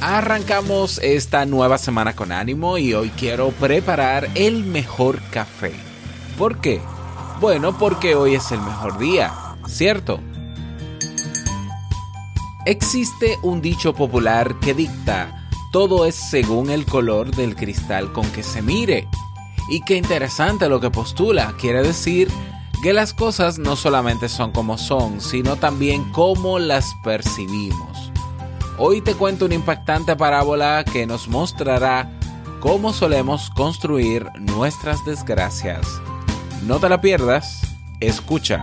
Arrancamos esta nueva semana con ánimo y hoy quiero preparar el mejor café. ¿Por qué? Bueno, porque hoy es el mejor día, ¿cierto? Existe un dicho popular que dicta, todo es según el color del cristal con que se mire. Y qué interesante lo que postula, quiere decir que las cosas no solamente son como son, sino también cómo las percibimos. Hoy te cuento una impactante parábola que nos mostrará cómo solemos construir nuestras desgracias. No te la pierdas, escucha.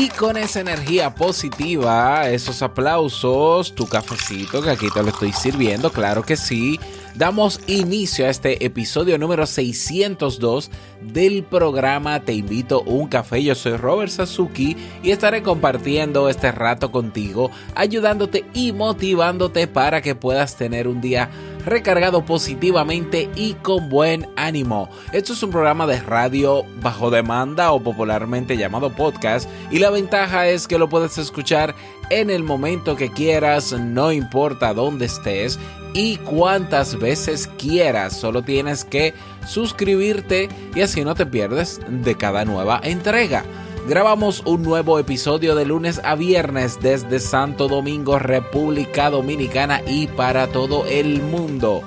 Y con esa energía positiva, esos aplausos, tu cafecito que aquí te lo estoy sirviendo, claro que sí. Damos inicio a este episodio número 602 del programa Te invito a un café. Yo soy Robert Sasuki y estaré compartiendo este rato contigo, ayudándote y motivándote para que puedas tener un día recargado positivamente y con buen ánimo. Esto es un programa de radio bajo demanda o popularmente llamado podcast y la ventaja es que lo puedes escuchar en el momento que quieras, no importa dónde estés y cuántas veces quieras. Solo tienes que suscribirte y así no te pierdes de cada nueva entrega. Grabamos un nuevo episodio de lunes a viernes desde Santo Domingo, República Dominicana y para todo el mundo.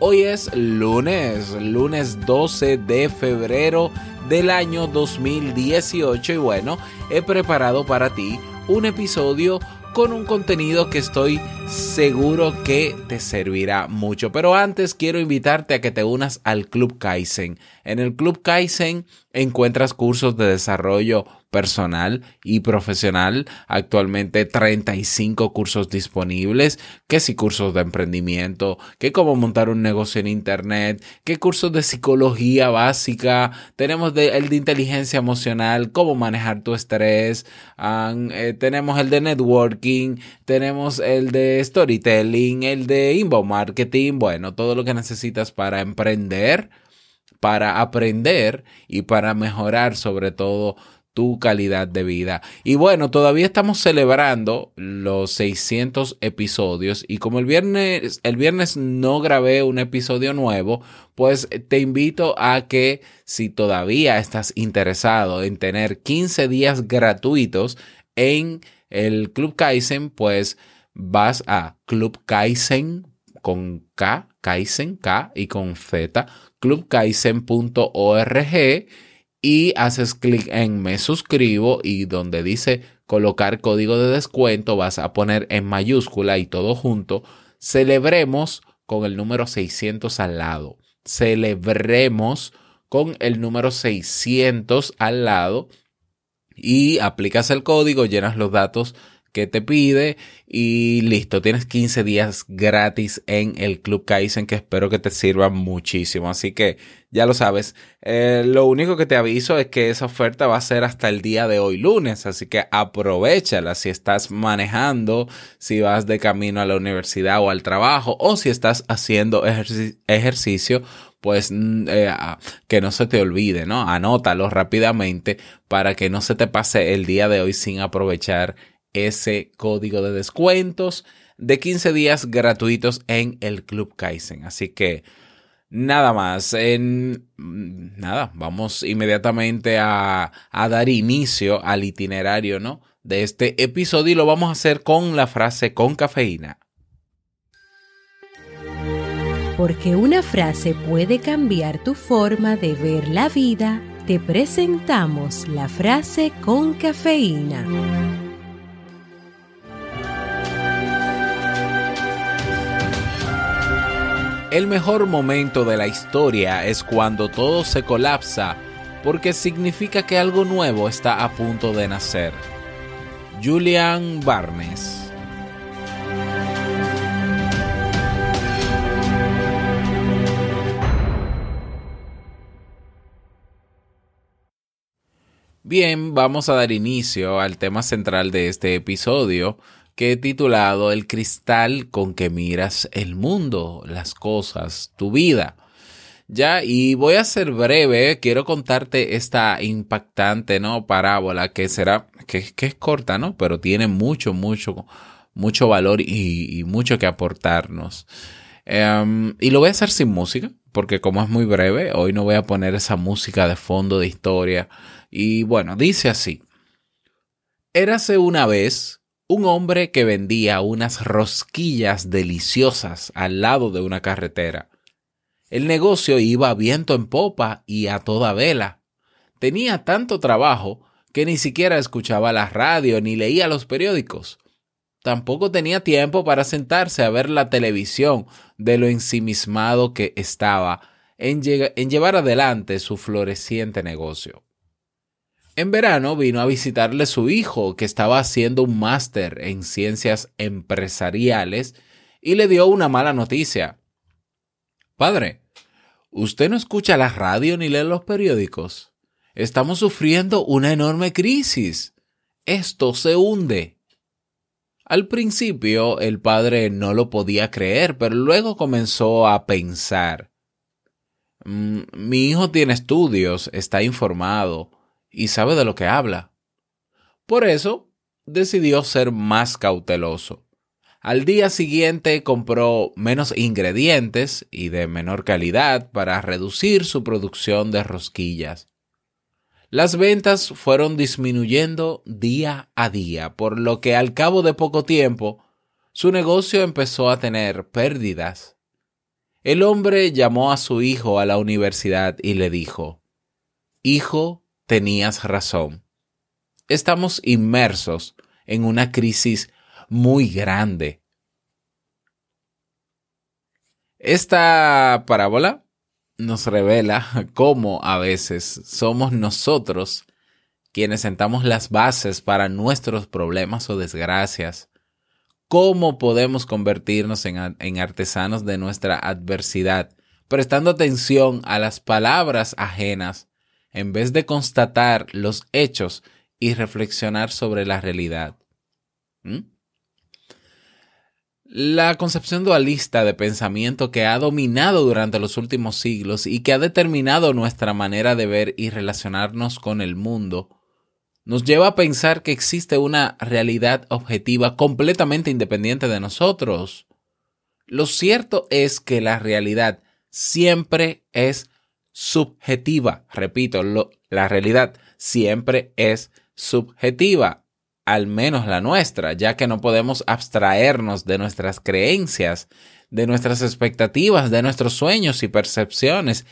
Hoy es lunes, lunes 12 de febrero del año 2018 y bueno, he preparado para ti un episodio con un contenido que estoy seguro que te servirá mucho. Pero antes quiero invitarte a que te unas al Club Kaizen. En el Club Kaizen encuentras cursos de desarrollo personal y profesional. Actualmente 35 cursos disponibles, que si cursos de emprendimiento, que cómo montar un negocio en internet, que cursos de psicología básica, tenemos el de inteligencia emocional, cómo manejar tu estrés, eh, tenemos el de networking, tenemos el de storytelling, el de inbound marketing, bueno, todo lo que necesitas para emprender para aprender y para mejorar sobre todo tu calidad de vida. Y bueno, todavía estamos celebrando los 600 episodios y como el viernes, el viernes no grabé un episodio nuevo, pues te invito a que si todavía estás interesado en tener 15 días gratuitos en el Club Kaizen, pues vas a Club Kaizen con K, Kaizen, K y con Z, clubkaizen.org y haces clic en me suscribo y donde dice colocar código de descuento vas a poner en mayúscula y todo junto, celebremos con el número 600 al lado. Celebremos con el número 600 al lado y aplicas el código, llenas los datos que te pide y listo, tienes 15 días gratis en el Club Kaizen que espero que te sirva muchísimo. Así que ya lo sabes, eh, lo único que te aviso es que esa oferta va a ser hasta el día de hoy lunes, así que aprovechala si estás manejando, si vas de camino a la universidad o al trabajo o si estás haciendo ejercicio pues mm, eh, que no se te olvide, ¿no? Anótalo rápidamente para que no se te pase el día de hoy sin aprovechar ese código de descuentos de 15 días gratuitos en el Club Kaizen. Así que nada más, en, nada, vamos inmediatamente a, a dar inicio al itinerario ¿no? de este episodio y lo vamos a hacer con la frase con cafeína. porque una frase puede cambiar tu forma de ver la vida, te presentamos la frase con cafeína. El mejor momento de la historia es cuando todo se colapsa porque significa que algo nuevo está a punto de nacer. Julian Barnes Bien, vamos a dar inicio al tema central de este episodio que he titulado El cristal con que miras el mundo, las cosas, tu vida. Ya, y voy a ser breve, quiero contarte esta impactante, ¿no? Parábola que será, que, es corta, ¿no? Pero tiene mucho, mucho, mucho valor y, mucho que aportarnos. Em, y lo voy a hacer sin música, porque como es muy breve, hoy no voy a poner esa música de fondo de historia y bueno, dice así. Érase una vez un hombre que vendía unas rosquillas deliciosas al lado de una carretera. El negocio iba viento en popa y a toda vela. Tenía tanto trabajo que ni siquiera escuchaba la radio ni leía los periódicos. Tampoco tenía tiempo para sentarse a ver la televisión de lo ensimismado que estaba en, en llevar adelante su floreciente negocio. En verano vino a visitarle su hijo, que estaba haciendo un máster en ciencias empresariales, y le dio una mala noticia. Padre, ¿usted no escucha la radio ni lee los periódicos? Estamos sufriendo una enorme crisis. Esto se hunde. Al principio el padre no lo podía creer, pero luego comenzó a pensar. Mm, mi hijo tiene estudios, está informado, y sabe de lo que habla. Por eso decidió ser más cauteloso. Al día siguiente compró menos ingredientes y de menor calidad para reducir su producción de rosquillas. Las ventas fueron disminuyendo día a día, por lo que al cabo de poco tiempo su negocio empezó a tener pérdidas. El hombre llamó a su hijo a la universidad y le dijo, Hijo, tenías razón. Estamos inmersos en una crisis muy grande. Esta parábola nos revela cómo a veces somos nosotros quienes sentamos las bases para nuestros problemas o desgracias. Cómo podemos convertirnos en, en artesanos de nuestra adversidad, prestando atención a las palabras ajenas en vez de constatar los hechos y reflexionar sobre la realidad. ¿Mm? La concepción dualista de pensamiento que ha dominado durante los últimos siglos y que ha determinado nuestra manera de ver y relacionarnos con el mundo, nos lleva a pensar que existe una realidad objetiva completamente independiente de nosotros. Lo cierto es que la realidad siempre es subjetiva. Repito, la realidad siempre es subjetiva, al menos la nuestra, ya que no podemos abstraernos de nuestras creencias, de nuestras expectativas, de nuestros sueños y percepciones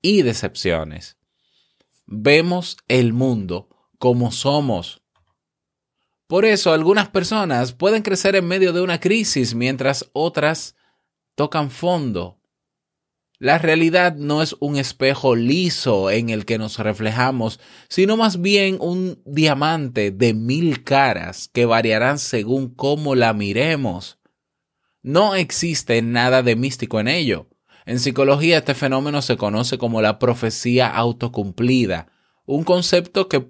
y decepciones. Vemos el mundo como somos. Por eso algunas personas pueden crecer en medio de una crisis mientras otras tocan fondo la realidad no es un espejo liso en el que nos reflejamos, sino más bien un diamante de mil caras que variarán según cómo la miremos. No existe nada de místico en ello. En psicología este fenómeno se conoce como la profecía autocumplida, un concepto que,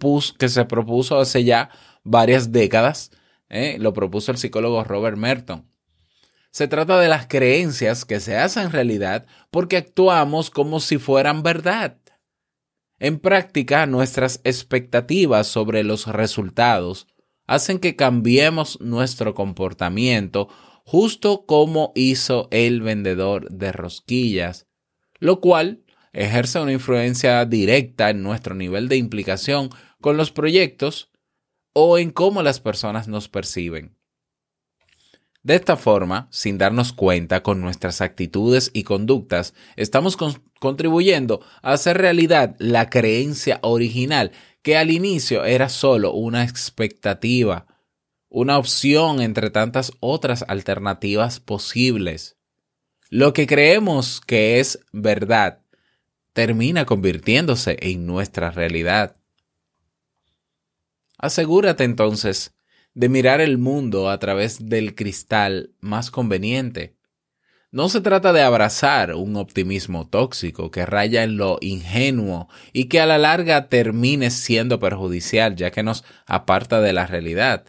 se propuso hace ya varias décadas, ¿eh? lo propuso el psicólogo Robert Merton. Se trata de las creencias que se hacen realidad porque actuamos como si fueran verdad. En práctica, nuestras expectativas sobre los resultados hacen que cambiemos nuestro comportamiento justo como hizo el vendedor de rosquillas, lo cual ejerce una influencia directa en nuestro nivel de implicación con los proyectos o en cómo las personas nos perciben. De esta forma, sin darnos cuenta con nuestras actitudes y conductas, estamos contribuyendo a hacer realidad la creencia original que al inicio era solo una expectativa, una opción entre tantas otras alternativas posibles. Lo que creemos que es verdad termina convirtiéndose en nuestra realidad. Asegúrate entonces de mirar el mundo a través del cristal más conveniente. No se trata de abrazar un optimismo tóxico que raya en lo ingenuo y que a la larga termine siendo perjudicial ya que nos aparta de la realidad.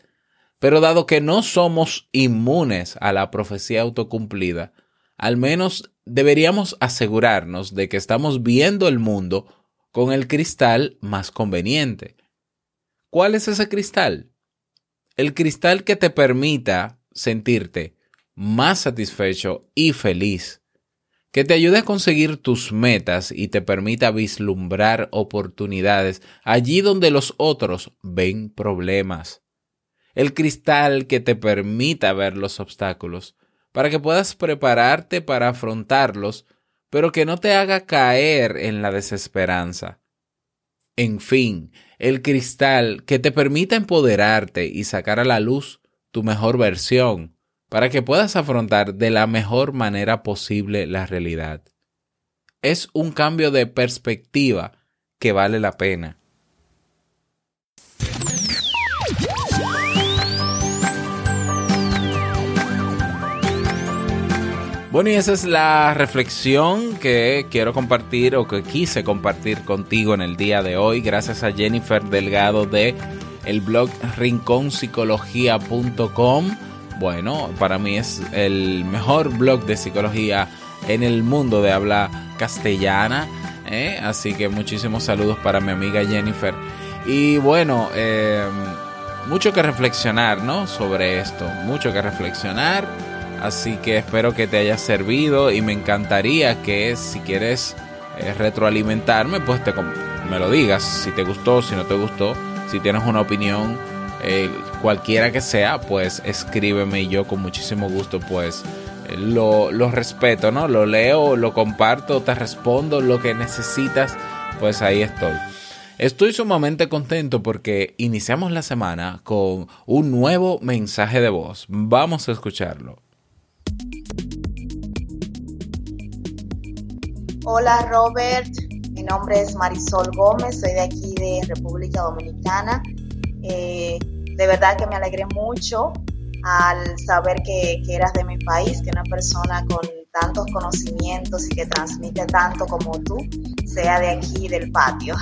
Pero dado que no somos inmunes a la profecía autocumplida, al menos deberíamos asegurarnos de que estamos viendo el mundo con el cristal más conveniente. ¿Cuál es ese cristal? El cristal que te permita sentirte más satisfecho y feliz, que te ayude a conseguir tus metas y te permita vislumbrar oportunidades allí donde los otros ven problemas. El cristal que te permita ver los obstáculos, para que puedas prepararte para afrontarlos, pero que no te haga caer en la desesperanza. En fin, el cristal que te permita empoderarte y sacar a la luz tu mejor versión para que puedas afrontar de la mejor manera posible la realidad. Es un cambio de perspectiva que vale la pena. Bueno, y esa es la reflexión que quiero compartir o que quise compartir contigo en el día de hoy. Gracias a Jennifer Delgado de el blog rinconpsicología.com. Bueno, para mí es el mejor blog de psicología en el mundo de habla castellana. ¿eh? Así que muchísimos saludos para mi amiga Jennifer. Y bueno, eh, mucho que reflexionar, ¿no? Sobre esto, mucho que reflexionar Así que espero que te haya servido y me encantaría que si quieres eh, retroalimentarme, pues te, me lo digas, si te gustó, si no te gustó, si tienes una opinión, eh, cualquiera que sea, pues escríbeme y yo con muchísimo gusto pues eh, lo, lo respeto, ¿no? Lo leo, lo comparto, te respondo lo que necesitas, pues ahí estoy. Estoy sumamente contento porque iniciamos la semana con un nuevo mensaje de voz. Vamos a escucharlo. Hola Robert, mi nombre es Marisol Gómez, soy de aquí de República Dominicana. Eh, de verdad que me alegré mucho al saber que, que, eras de mi país, que una persona con tantos conocimientos y que transmite tanto como tú sea de aquí del patio.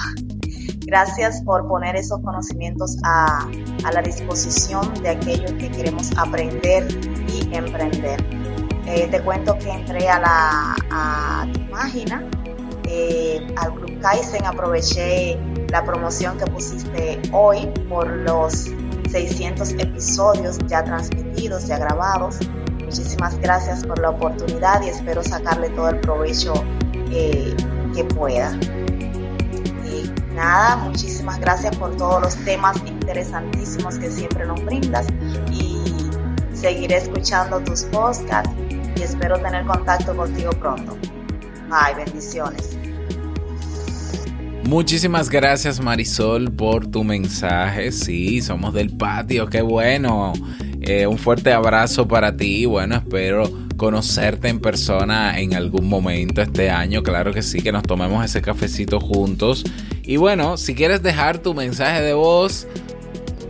Gracias por poner esos conocimientos a, a la disposición de aquellos que queremos aprender y emprender. Eh, te cuento que entré a, la, a página, eh, al Club Kaizen, aproveché la promoción que pusiste hoy por los 600 episodios ya transmitidos, ya grabados. Muchísimas gracias por la oportunidad y espero sacarle todo el provecho eh, que pueda. Y nada, muchísimas gracias por todos los temas interesantísimos que siempre nos brindas y seguiré escuchando tus podcasts y espero tener contacto contigo pronto. Bendiciones. Muchísimas gracias Marisol por tu mensaje. Sí, somos del patio, qué bueno. Eh, un fuerte abrazo para ti. Bueno, espero conocerte en persona en algún momento este año. Claro que sí, que nos tomemos ese cafecito juntos. Y bueno, si quieres dejar tu mensaje de voz,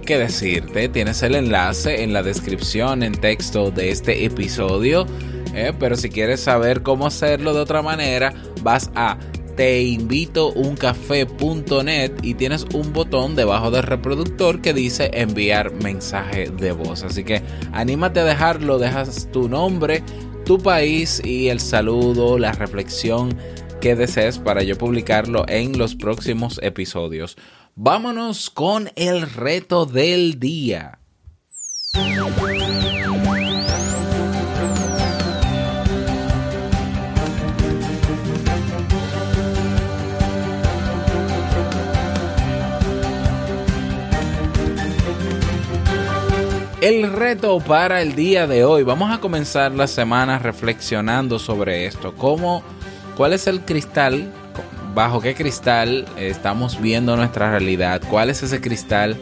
qué decirte, tienes el enlace en la descripción en texto de este episodio. ¿Eh? pero si quieres saber cómo hacerlo de otra manera, vas a teinvitouncafé.net y tienes un botón debajo del reproductor que dice enviar mensaje de voz. Así que anímate a dejarlo, dejas tu nombre, tu país y el saludo, la reflexión que desees para yo publicarlo en los próximos episodios. Vámonos con el reto del día. El reto para el día de hoy. Vamos a comenzar la semana reflexionando sobre esto. ¿Cómo, ¿Cuál es el cristal? ¿Bajo qué cristal estamos viendo nuestra realidad? ¿Cuál es ese cristal?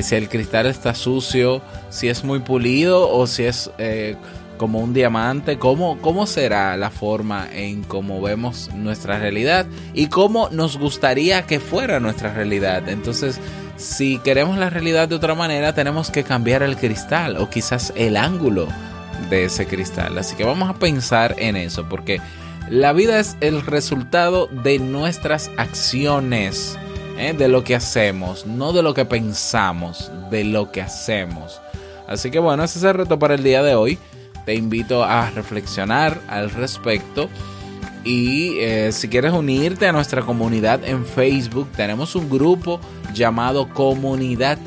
Si el cristal está sucio, si es muy pulido o si es eh, como un diamante. ¿Cómo, ¿Cómo será la forma en cómo vemos nuestra realidad? Y cómo nos gustaría que fuera nuestra realidad. Entonces, si queremos la realidad de otra manera, tenemos que cambiar el cristal o quizás el ángulo de ese cristal. Así que vamos a pensar en eso, porque la vida es el resultado de nuestras acciones, ¿eh? de lo que hacemos, no de lo que pensamos, de lo que hacemos. Así que bueno, ese es el reto para el día de hoy. Te invito a reflexionar al respecto y eh, si quieres unirte a nuestra comunidad en Facebook, tenemos un grupo llamado Comunidad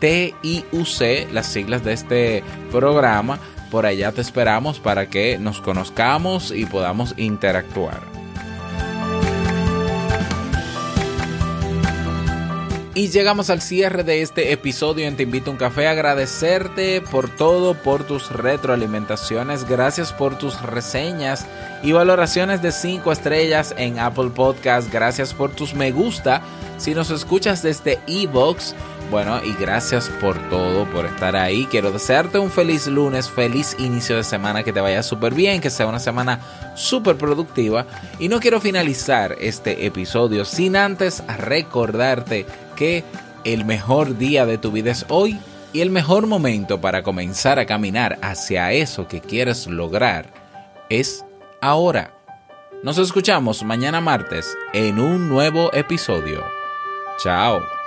TIUC, las siglas de este programa. Por allá te esperamos para que nos conozcamos y podamos interactuar. Y llegamos al cierre de este episodio en Te Invito a un Café. Agradecerte por todo, por tus retroalimentaciones. Gracias por tus reseñas y valoraciones de 5 estrellas en Apple Podcast. Gracias por tus me gusta. Si nos escuchas desde Evox, bueno, y gracias por todo, por estar ahí. Quiero desearte un feliz lunes, feliz inicio de semana, que te vaya súper bien, que sea una semana súper productiva. Y no quiero finalizar este episodio sin antes recordarte que el mejor día de tu vida es hoy y el mejor momento para comenzar a caminar hacia eso que quieres lograr es ahora. Nos escuchamos mañana martes en un nuevo episodio. Chao.